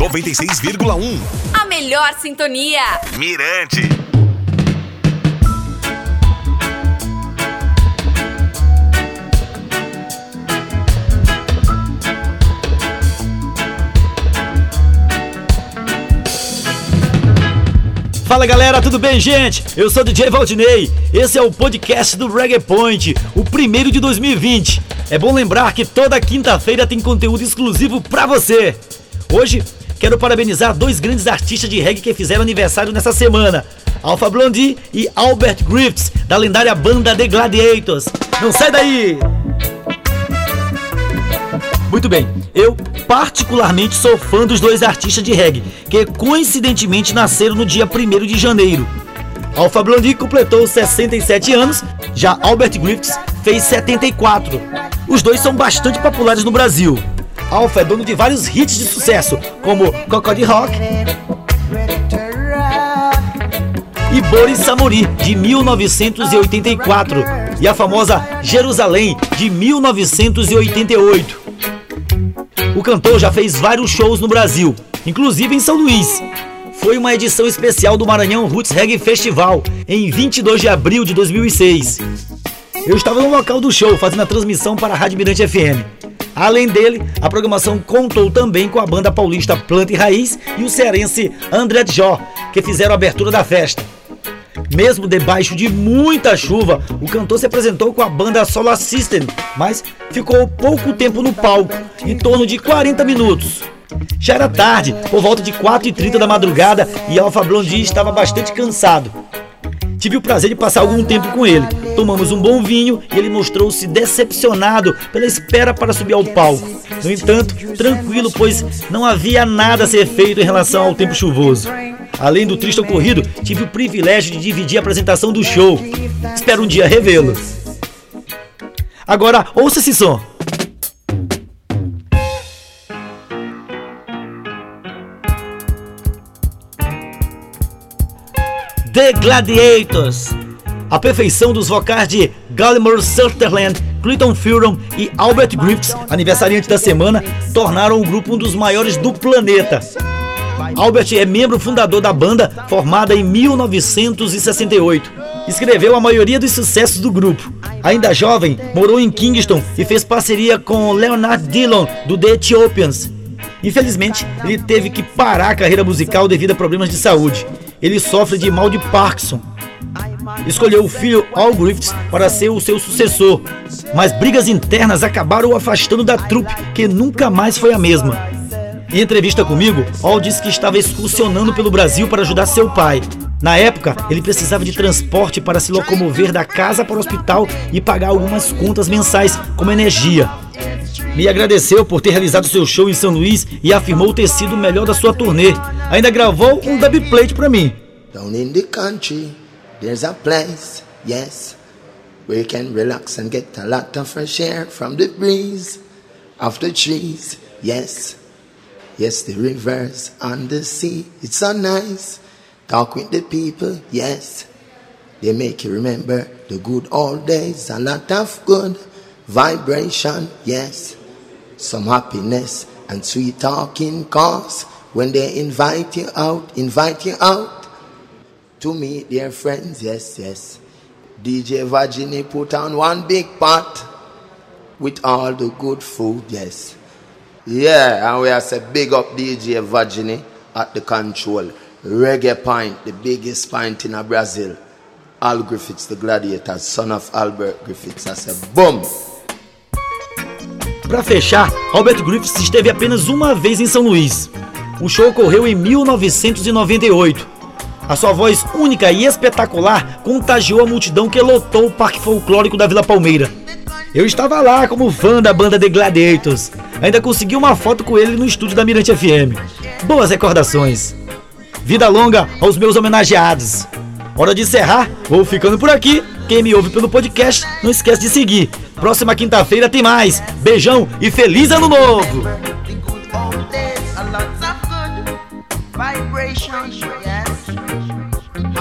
96,1. A melhor sintonia. Mirante. Fala galera, tudo bem, gente? Eu sou o DJ Valdinei. Esse é o podcast do Reggae Point, o primeiro de 2020. É bom lembrar que toda quinta-feira tem conteúdo exclusivo pra você. Hoje quero parabenizar dois grandes artistas de reggae que fizeram aniversário nessa semana: Alpha Blondie e Albert Griffiths, da lendária banda The Gladiators. Não sai daí! Muito bem, eu particularmente sou fã dos dois artistas de reggae, que coincidentemente nasceram no dia 1 de janeiro. Alpha Blondie completou 67 anos, já Albert Griffiths fez 74. Os dois são bastante populares no Brasil. Alpha é dono de vários hits de sucesso, como Cocody Rock e Boris Samori, de 1984, e a famosa Jerusalém, de 1988. O cantor já fez vários shows no Brasil, inclusive em São Luís. Foi uma edição especial do Maranhão Roots Reggae Festival, em 22 de abril de 2006. Eu estava no local do show fazendo a transmissão para a Rádio Mirante FM. Além dele, a programação contou também com a banda paulista Planta e Raiz e o cearense André Jó, que fizeram a abertura da festa. Mesmo debaixo de muita chuva, o cantor se apresentou com a banda Solar System, mas ficou pouco tempo no palco, em torno de 40 minutos. Já era tarde, por volta de 4h30 da madrugada, e Alpha Blondie estava bastante cansado. Tive o prazer de passar algum tempo com ele. Tomamos um bom vinho e ele mostrou-se decepcionado pela espera para subir ao palco. No entanto, tranquilo, pois não havia nada a ser feito em relação ao tempo chuvoso. Além do triste ocorrido, tive o privilégio de dividir a apresentação do show. Espero um dia revê-lo. Agora, ouça esse som. The Gladiators. A perfeição dos vocais de Gallimore Sutherland, Clinton Furon e Albert Griffiths, aniversariante da semana, tornaram o grupo um dos maiores do planeta. Albert é membro fundador da banda, formada em 1968. Escreveu a maioria dos sucessos do grupo. Ainda jovem, morou em Kingston e fez parceria com Leonard Dillon, do The Ethiopians. Infelizmente, ele teve que parar a carreira musical devido a problemas de saúde ele sofre de mal de Parkinson. Escolheu o filho Al Griffiths para ser o seu sucessor, mas brigas internas acabaram o afastando da trupe, que nunca mais foi a mesma. Em entrevista comigo, Al disse que estava excursionando pelo Brasil para ajudar seu pai. Na época, ele precisava de transporte para se locomover da casa para o hospital e pagar algumas contas mensais, como energia. Me agradeceu por ter realizado seu show em São Luís e afirmou ter sido o melhor da sua turnê. Ainda gravou um dub plate para mim. Down in the country, there's a place, yes, where you can relax and get a lot of fresh air from the breeze of the trees, yes. Yes, the rivers and the sea, it's so nice. Talk with the people, yes. They make you remember the good old days, a lot of good vibration, yes. Some happiness and sweet talking cause when they invite you out, invite you out to meet their friends, yes, yes. DJ Virginie put on one big pot with all the good food, yes. Yeah, and we have said big up DJ Virginie at the control. Reggae Pint, the biggest pint in Brazil. Al Griffiths, the gladiator, son of Albert Griffiths. I said, boom! Para fechar, Albert Griffiths esteve apenas uma vez em São Luís. O show ocorreu em 1998. A sua voz única e espetacular contagiou a multidão que lotou o Parque Folclórico da Vila Palmeira. Eu estava lá como fã da banda The Gladiators. Ainda consegui uma foto com ele no estúdio da Mirante FM. Boas recordações. Vida longa aos meus homenageados. Hora de encerrar, vou ficando por aqui. Quem me ouve pelo podcast, não esquece de seguir. Próxima quinta-feira tem mais. Beijão e feliz ano novo!